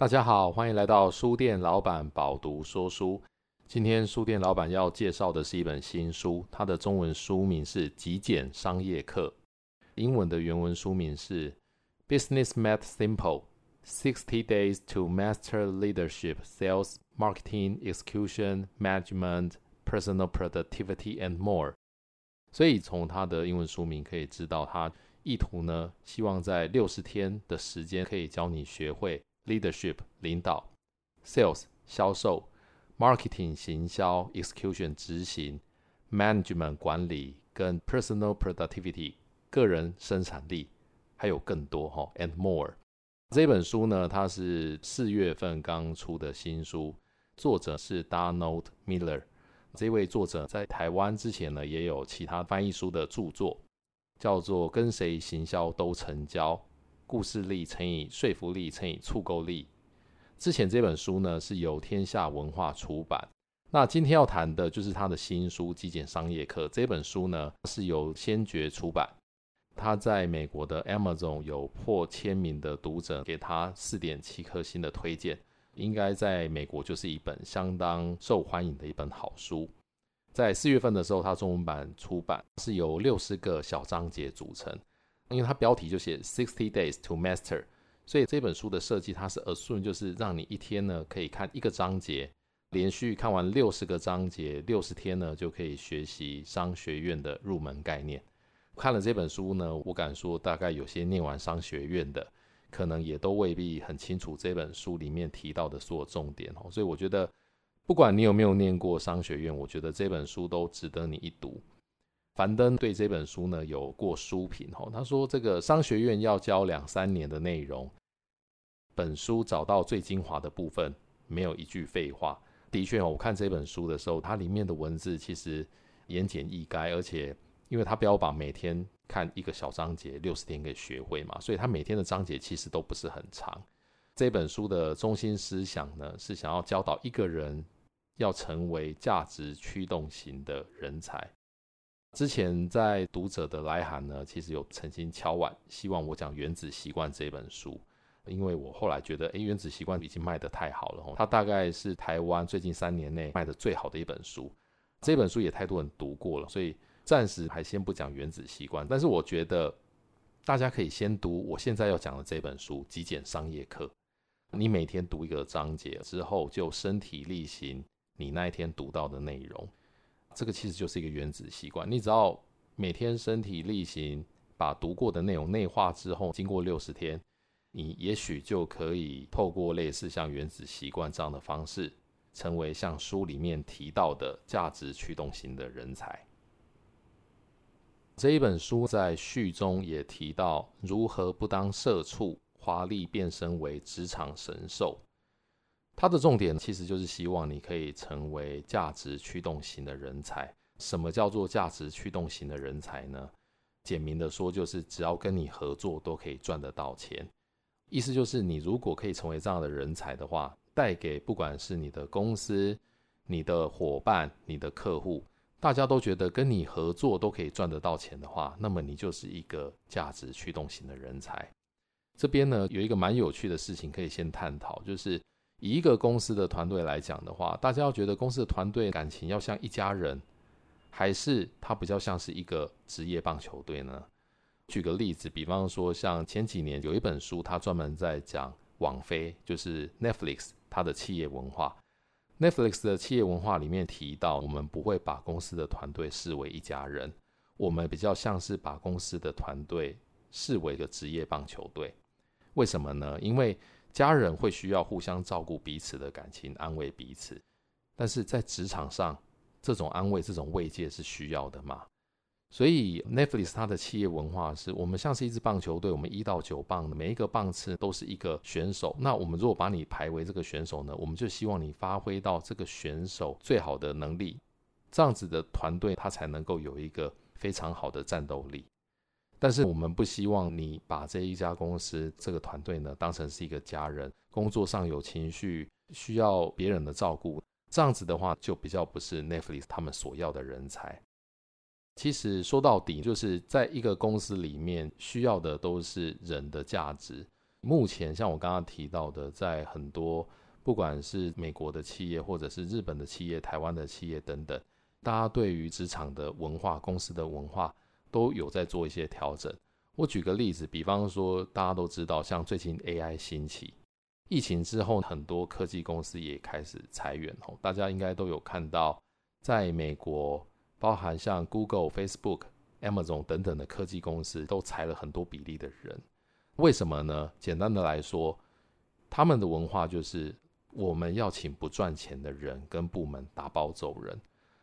大家好，欢迎来到书店老板饱读说书。今天书店老板要介绍的是一本新书，它的中文书名是《极简商业课》，英文的原文书名是《Business Made Simple: Sixty Days to Master Leadership, Sales, Marketing, Execution, Management, Personal Productivity and More》。所以从它的英文书名可以知道，它意图呢，希望在六十天的时间可以教你学会。Leadership 领导，Sales 销售，Marketing 行销，Execution 执行，Management 管理跟 Personal Productivity 个人生产力，还有更多哈，and more。这本书呢，它是四月份刚出的新书，作者是 Donald Miller。这位作者在台湾之前呢，也有其他翻译书的著作，叫做《跟谁行销都成交》。故事力乘以说服力乘以触购力。之前这本书呢是由天下文化出版。那今天要谈的就是他的新书《极简商业课》。这本书呢是由先觉出版。他在美国的 Amazon 有破千名的读者给他四点七颗星的推荐，应该在美国就是一本相当受欢迎的一本好书。在四月份的时候，他中文版出版，是由六十个小章节组成。因为它标题就写 Sixty Days to Master，所以这本书的设计它是 assume 就是让你一天呢可以看一个章节，连续看完六十个章节，六十天呢就可以学习商学院的入门概念。看了这本书呢，我敢说大概有些念完商学院的，可能也都未必很清楚这本书里面提到的所有重点哦。所以我觉得，不管你有没有念过商学院，我觉得这本书都值得你一读。樊登对这本书呢有过书评，他说这个商学院要教两三年的内容，本书找到最精华的部分，没有一句废话。的确，我看这本书的时候，它里面的文字其实言简意赅，而且因为它标榜每天看一个小章节，六十天可以学会嘛，所以它每天的章节其实都不是很长。这本书的中心思想呢，是想要教导一个人要成为价值驱动型的人才。之前在读者的来函呢，其实有曾经敲碗，希望我讲《原子习惯》这本书，因为我后来觉得，诶，《原子习惯》已经卖得太好了，它大概是台湾最近三年内卖得最好的一本书。这本书也太多人读过了，所以暂时还先不讲《原子习惯》，但是我觉得大家可以先读我现在要讲的这本书《极简商业课》。你每天读一个章节之后，就身体力行你那一天读到的内容。这个其实就是一个原子习惯，你只要每天身体力行，把读过的内容内化之后，经过六十天，你也许就可以透过类似像原子习惯这样的方式，成为像书里面提到的价值驱动型的人才。这一本书在序中也提到，如何不当社畜，华丽变身为职场神兽。它的重点其实就是希望你可以成为价值驱动型的人才。什么叫做价值驱动型的人才呢？简明的说，就是只要跟你合作都可以赚得到钱。意思就是，你如果可以成为这样的人才的话，带给不管是你的公司、你的伙伴、你的客户，大家都觉得跟你合作都可以赚得到钱的话，那么你就是一个价值驱动型的人才。这边呢，有一个蛮有趣的事情可以先探讨，就是。以一个公司的团队来讲的话，大家要觉得公司的团队感情要像一家人，还是它比较像是一个职业棒球队呢？举个例子，比方说像前几年有一本书，它专门在讲网飞，就是 Netflix 它的企业文化。Netflix 的企业文化里面提到，我们不会把公司的团队视为一家人，我们比较像是把公司的团队视为一个职业棒球队。为什么呢？因为家人会需要互相照顾彼此的感情，安慰彼此。但是在职场上，这种安慰、这种慰藉是需要的嘛？所以 Netflix 它的企业文化是我们像是一支棒球队，我们一到九棒的每一个棒次都是一个选手。那我们如果把你排为这个选手呢，我们就希望你发挥到这个选手最好的能力，这样子的团队它才能够有一个非常好的战斗力。但是我们不希望你把这一家公司这个团队呢当成是一个家人，工作上有情绪需要别人的照顾，这样子的话就比较不是 Netflix 他们所要的人才。其实说到底，就是在一个公司里面需要的都是人的价值，目前像我刚刚提到的，在很多不管是美国的企业，或者是日本的企业、台湾的企业等等，大家对于职场的文化、公司的文化都有在做一些调整。我举个例子，比方说大家都知道，像最近 AI 兴起，疫情之后，很多科技公司也开始裁员哦。大家应该都有看到，在美国，包含像 Google、Facebook、Amazon 等等的科技公司，都裁了很多比例的人。为什么呢？简单的来说，他们的文化就是我们要请不赚钱的人跟部门打包走人，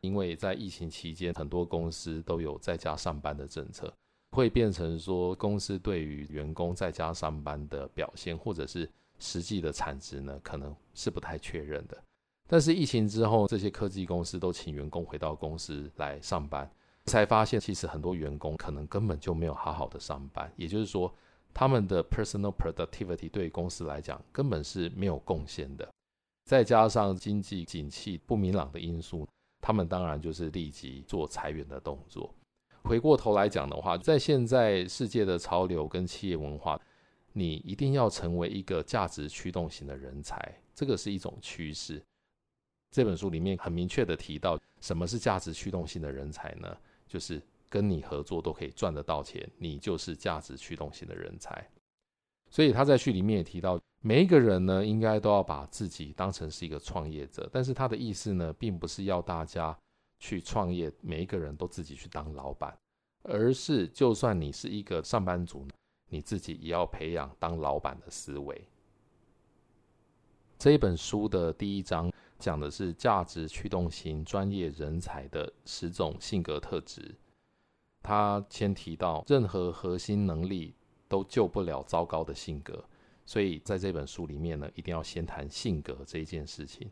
因为在疫情期间，很多公司都有在家上班的政策，会变成说公司对于员工在家上班的表现或者是实际的产值呢，可能是不太确认的。但是疫情之后，这些科技公司都请员工回到公司来上班，才发现其实很多员工可能根本就没有好好的上班，也就是说。他们的 personal productivity 对公司来讲根本是没有贡献的，再加上经济景气不明朗的因素，他们当然就是立即做裁员的动作。回过头来讲的话，在现在世界的潮流跟企业文化，你一定要成为一个价值驱动型的人才，这个是一种趋势。这本书里面很明确的提到，什么是价值驱动性的人才呢？就是。跟你合作都可以赚得到钱，你就是价值驱动型的人才。所以他在序里面也提到，每一个人呢，应该都要把自己当成是一个创业者。但是他的意思呢，并不是要大家去创业，每一个人都自己去当老板，而是就算你是一个上班族，你自己也要培养当老板的思维。这一本书的第一章讲的是价值驱动型专业人才的十种性格特质。他先提到，任何核心能力都救不了糟糕的性格，所以在这本书里面呢，一定要先谈性格这一件事情。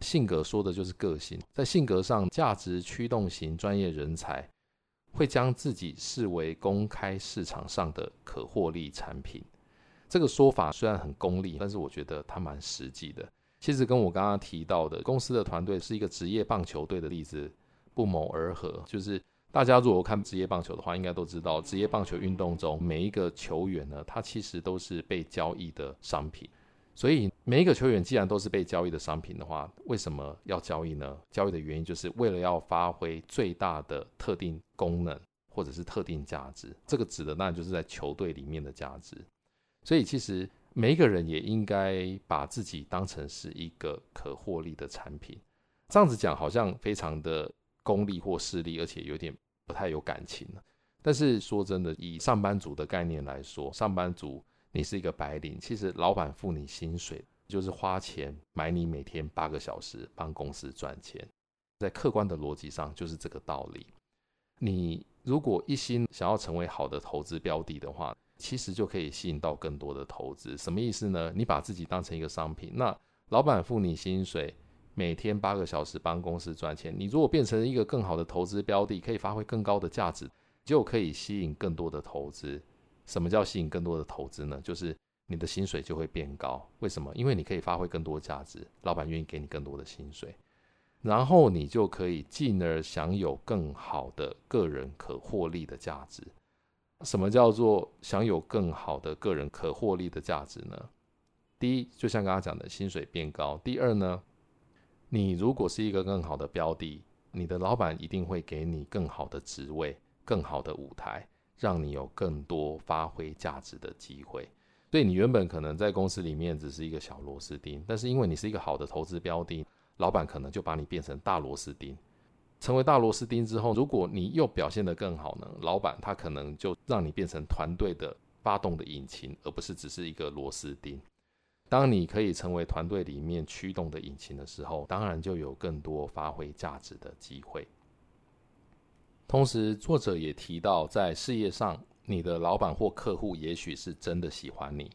性格说的就是个性，在性格上，价值驱动型专业人才会将自己视为公开市场上的可获利产品。这个说法虽然很功利，但是我觉得它蛮实际的。其实跟我刚刚提到的公司的团队是一个职业棒球队的例子不谋而合，就是。大家如果看职业棒球的话，应该都知道，职业棒球运动中每一个球员呢，他其实都是被交易的商品。所以每一个球员既然都是被交易的商品的话，为什么要交易呢？交易的原因就是为了要发挥最大的特定功能或者是特定价值。这个指的当然就是在球队里面的价值。所以其实每一个人也应该把自己当成是一个可获利的产品。这样子讲好像非常的。功利或势利，而且有点不太有感情了。但是说真的，以上班族的概念来说，上班族你是一个白领，其实老板付你薪水，就是花钱买你每天八个小时帮公司赚钱。在客观的逻辑上，就是这个道理。你如果一心想要成为好的投资标的的话，其实就可以吸引到更多的投资。什么意思呢？你把自己当成一个商品，那老板付你薪水。每天八个小时帮公司赚钱，你如果变成一个更好的投资标的，可以发挥更高的价值，就可以吸引更多的投资。什么叫吸引更多的投资呢？就是你的薪水就会变高。为什么？因为你可以发挥更多价值，老板愿意给你更多的薪水，然后你就可以进而享有更好的个人可获利的价值。什么叫做享有更好的个人可获利的价值呢？第一，就像刚刚讲的，薪水变高。第二呢？你如果是一个更好的标的，你的老板一定会给你更好的职位、更好的舞台，让你有更多发挥价值的机会。所以你原本可能在公司里面只是一个小螺丝钉，但是因为你是一个好的投资标的，老板可能就把你变成大螺丝钉。成为大螺丝钉之后，如果你又表现得更好呢，老板他可能就让你变成团队的发动的引擎，而不是只是一个螺丝钉。当你可以成为团队里面驱动的引擎的时候，当然就有更多发挥价值的机会。同时，作者也提到，在事业上，你的老板或客户也许是真的喜欢你，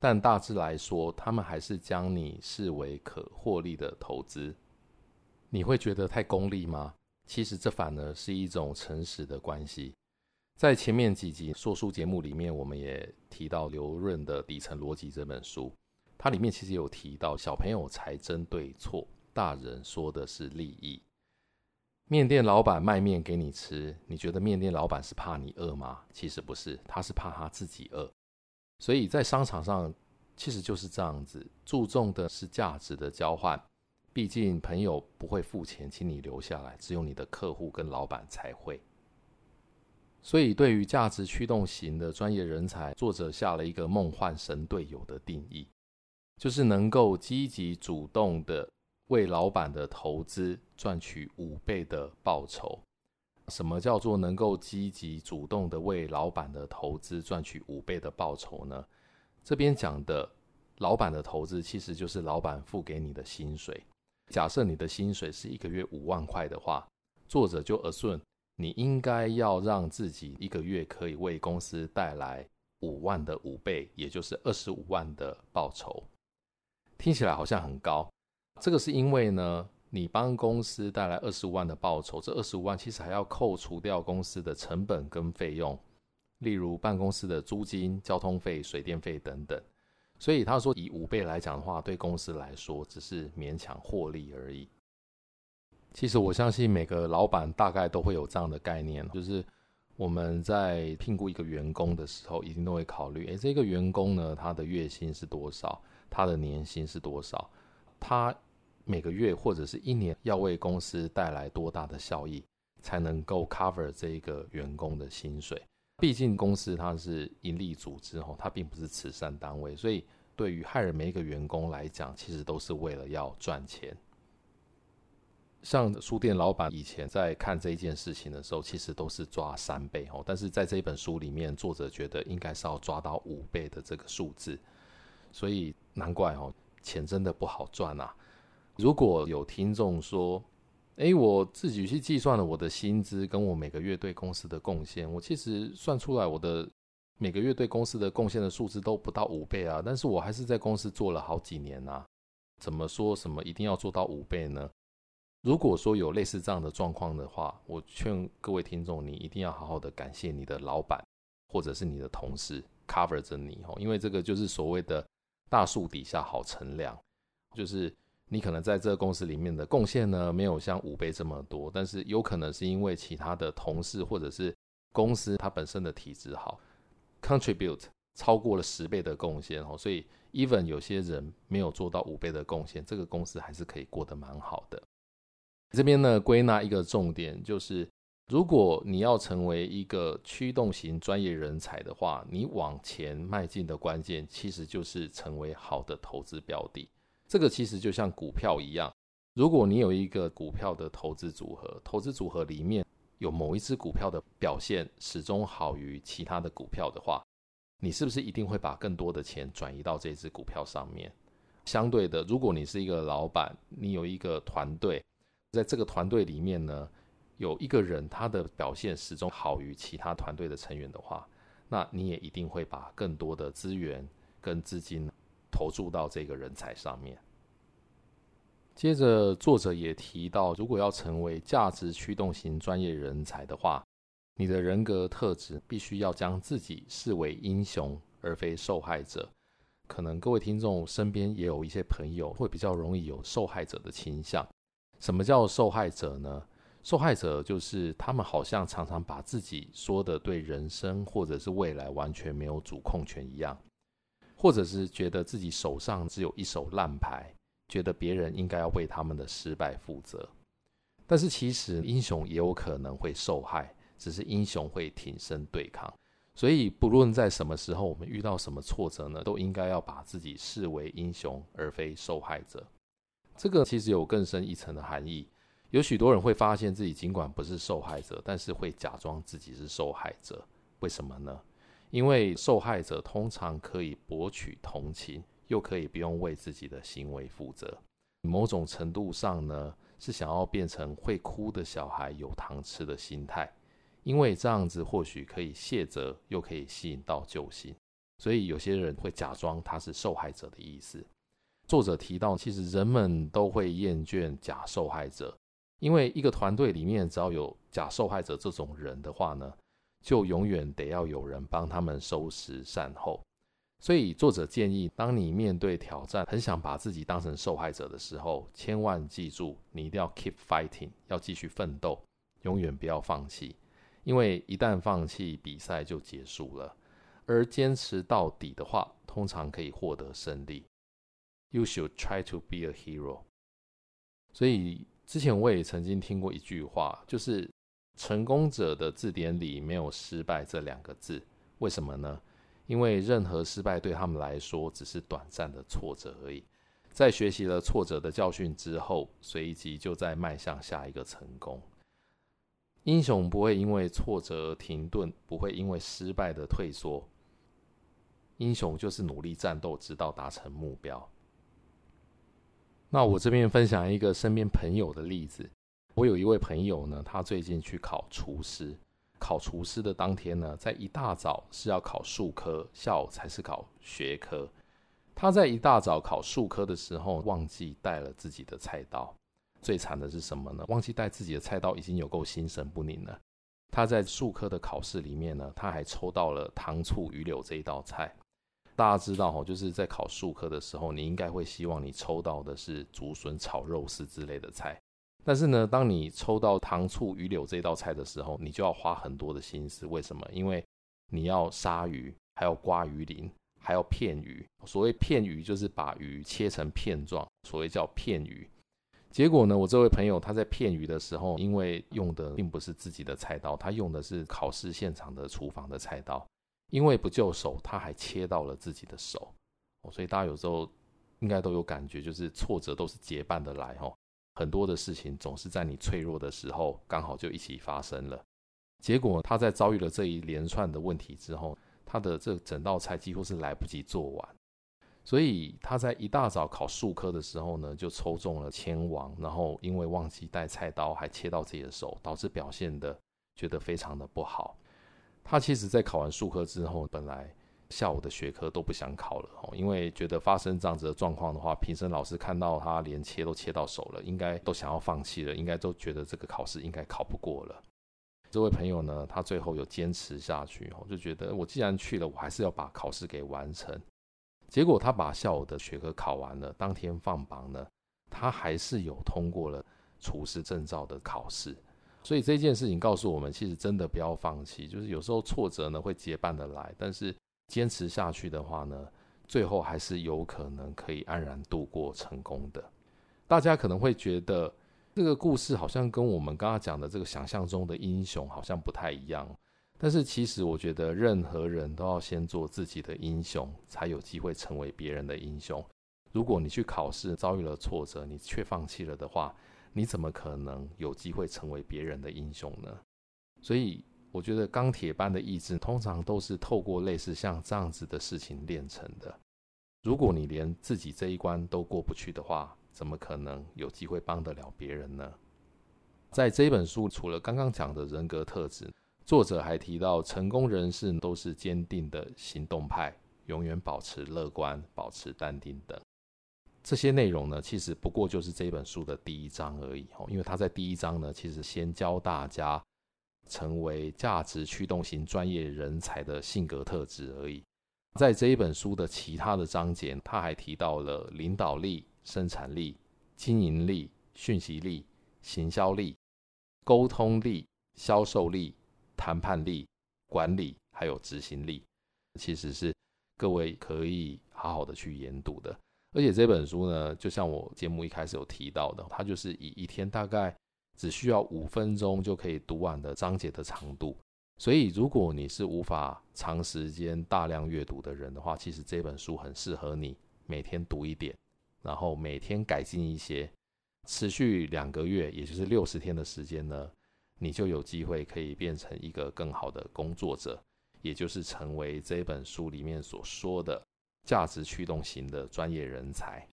但大致来说，他们还是将你视为可获利的投资。你会觉得太功利吗？其实这反而是一种诚实的关系。在前面几集说书节目里面，我们也提到刘润的《底层逻辑》这本书。它里面其实有提到，小朋友才争对错，大人说的是利益。面店老板卖面给你吃，你觉得面店老板是怕你饿吗？其实不是，他是怕他自己饿。所以在商场上其实就是这样子，注重的是价值的交换。毕竟朋友不会付钱请你留下来，只有你的客户跟老板才会。所以对于价值驱动型的专业人才，作者下了一个梦幻神队友的定义，就是能够积极主动的为老板的投资赚取五倍的报酬。什么叫做能够积极主动的为老板的投资赚取五倍的报酬呢？这边讲的老板的投资，其实就是老板付给你的薪水。假设你的薪水是一个月五万块的话，作者就 assume 你应该要让自己一个月可以为公司带来五万的五倍，也就是二十五万的报酬。听起来好像很高，这个是因为呢，你帮公司带来二十五万的报酬，这二十五万其实还要扣除掉公司的成本跟费用，例如办公室的租金、交通费、水电费等等。所以他说，以五倍来讲的话，对公司来说只是勉强获利而已。其实我相信每个老板大概都会有这样的概念，就是我们在聘雇一个员工的时候，一定都会考虑：诶，这个员工呢，他的月薪是多少？他的年薪是多少？他每个月或者是一年要为公司带来多大的效益，才能够 cover 这一个员工的薪水？毕竟公司它是盈利组织哦，它并不是慈善单位，所以对于害人每一个员工来讲，其实都是为了要赚钱。像书店老板以前在看这一件事情的时候，其实都是抓三倍哦，但是在这一本书里面，作者觉得应该是要抓到五倍的这个数字，所以难怪哦，钱真的不好赚啊。如果有听众说，诶，我自己去计算了我的薪资跟我每个月对公司的贡献，我其实算出来我的每个月对公司的贡献的数字都不到五倍啊，但是我还是在公司做了好几年啊，怎么说什么一定要做到五倍呢？如果说有类似这样的状况的话，我劝各位听众，你一定要好好的感谢你的老板或者是你的同事 cover 着你哦，因为这个就是所谓的大树底下好乘凉，就是你可能在这个公司里面的贡献呢，没有像五倍这么多，但是有可能是因为其他的同事或者是公司它本身的体质好，contribute 超过了十倍的贡献哦，所以 even 有些人没有做到五倍的贡献，这个公司还是可以过得蛮好的。这边呢，归纳一个重点，就是如果你要成为一个驱动型专业人才的话，你往前迈进的关键，其实就是成为好的投资标的。这个其实就像股票一样，如果你有一个股票的投资组合，投资组合里面有某一只股票的表现始终好于其他的股票的话，你是不是一定会把更多的钱转移到这只股票上面？相对的，如果你是一个老板，你有一个团队。在这个团队里面呢，有一个人他的表现始终好于其他团队的成员的话，那你也一定会把更多的资源跟资金投注到这个人才上面。接着，作者也提到，如果要成为价值驱动型专业人才的话，你的人格特质必须要将自己视为英雄而非受害者。可能各位听众身边也有一些朋友会比较容易有受害者的倾向。什么叫受害者呢？受害者就是他们好像常常把自己说的对人生或者是未来完全没有主控权一样，或者是觉得自己手上只有一手烂牌，觉得别人应该要为他们的失败负责。但是其实英雄也有可能会受害，只是英雄会挺身对抗。所以不论在什么时候，我们遇到什么挫折呢，都应该要把自己视为英雄而非受害者。这个其实有更深一层的含义。有许多人会发现自己尽管不是受害者，但是会假装自己是受害者。为什么呢？因为受害者通常可以博取同情，又可以不用为自己的行为负责。某种程度上呢，是想要变成会哭的小孩有糖吃的心态，因为这样子或许可以卸责，又可以吸引到救星。所以有些人会假装他是受害者的意思。作者提到，其实人们都会厌倦假受害者，因为一个团队里面只要有假受害者这种人的话呢，就永远得要有人帮他们收拾善后。所以作者建议，当你面对挑战，很想把自己当成受害者的时候，千万记住，你一定要 keep fighting，要继续奋斗，永远不要放弃，因为一旦放弃，比赛就结束了。而坚持到底的话，通常可以获得胜利。You should try to be a hero。所以之前我也曾经听过一句话，就是成功者的字典里没有失败这两个字。为什么呢？因为任何失败对他们来说只是短暂的挫折而已。在学习了挫折的教训之后，随即就在迈向下一个成功。英雄不会因为挫折而停顿，不会因为失败的退缩。英雄就是努力战斗，直到达成目标。那我这边分享一个身边朋友的例子。我有一位朋友呢，他最近去考厨师。考厨师的当天呢，在一大早是要考术科，下午才是考学科。他在一大早考术科的时候，忘记带了自己的菜刀。最惨的是什么呢？忘记带自己的菜刀已经有够心神不宁了。他在术科的考试里面呢，他还抽到了糖醋鱼柳这一道菜。大家知道哦，就是在考术科的时候，你应该会希望你抽到的是竹笋炒肉丝之类的菜。但是呢，当你抽到糖醋鱼柳这道菜的时候，你就要花很多的心思。为什么？因为你要杀鱼，还要刮鱼鳞，还要片鱼。所谓片鱼，就是把鱼切成片状，所谓叫片鱼。结果呢，我这位朋友他在片鱼的时候，因为用的并不是自己的菜刀，他用的是考试现场的厨房的菜刀。因为不就手，他还切到了自己的手，所以大家有时候应该都有感觉，就是挫折都是结伴的来哦。很多的事情总是在你脆弱的时候，刚好就一起发生了。结果他在遭遇了这一连串的问题之后，他的这整道菜几乎是来不及做完，所以他在一大早考数科的时候呢，就抽中了签王，然后因为忘记带菜刀，还切到自己的手，导致表现的觉得非常的不好。他其实，在考完数科之后，本来下午的学科都不想考了，因为觉得发生这样子的状况的话，评审老师看到他连切都切到手了，应该都想要放弃了，应该都觉得这个考试应该考不过了。这位朋友呢，他最后有坚持下去哦，就觉得我既然去了，我还是要把考试给完成。结果他把下午的学科考完了，当天放榜呢，他还是有通过了厨师证照的考试。所以这件事情告诉我们，其实真的不要放弃。就是有时候挫折呢会结伴的来，但是坚持下去的话呢，最后还是有可能可以安然度过成功的。大家可能会觉得这个故事好像跟我们刚刚讲的这个想象中的英雄好像不太一样。但是其实我觉得任何人都要先做自己的英雄，才有机会成为别人的英雄。如果你去考试遭遇了挫折，你却放弃了的话，你怎么可能有机会成为别人的英雄呢？所以我觉得钢铁般的意志，通常都是透过类似像这样子的事情练成的。如果你连自己这一关都过不去的话，怎么可能有机会帮得了别人呢？在这本书，除了刚刚讲的人格特质，作者还提到，成功人士都是坚定的行动派，永远保持乐观、保持淡定等。这些内容呢，其实不过就是这本书的第一章而已哦。因为他在第一章呢，其实先教大家成为价值驱动型专业人才的性格特质而已。在这一本书的其他的章节，他还提到了领导力、生产力、经营力、讯息力、行销力、沟通力、销售力、谈判力、管理，还有执行力，其实是各位可以好好的去研读的。而且这本书呢，就像我节目一开始有提到的，它就是以一天大概只需要五分钟就可以读完的章节的长度。所以，如果你是无法长时间大量阅读的人的话，其实这本书很适合你每天读一点，然后每天改进一些，持续两个月，也就是六十天的时间呢，你就有机会可以变成一个更好的工作者，也就是成为这本书里面所说的。价值驱动型的专业人才。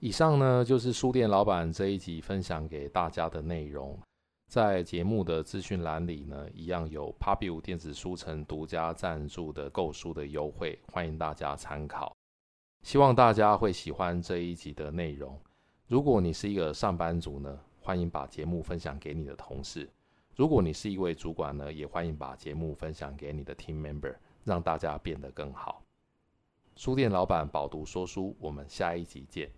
以上呢，就是书店老板这一集分享给大家的内容。在节目的资讯栏里呢，一样有 Pubu 电子书城独家赞助的购书的优惠，欢迎大家参考。希望大家会喜欢这一集的内容。如果你是一个上班族呢，欢迎把节目分享给你的同事；如果你是一位主管呢，也欢迎把节目分享给你的 team member，让大家变得更好。书店老板饱读说书，我们下一集见。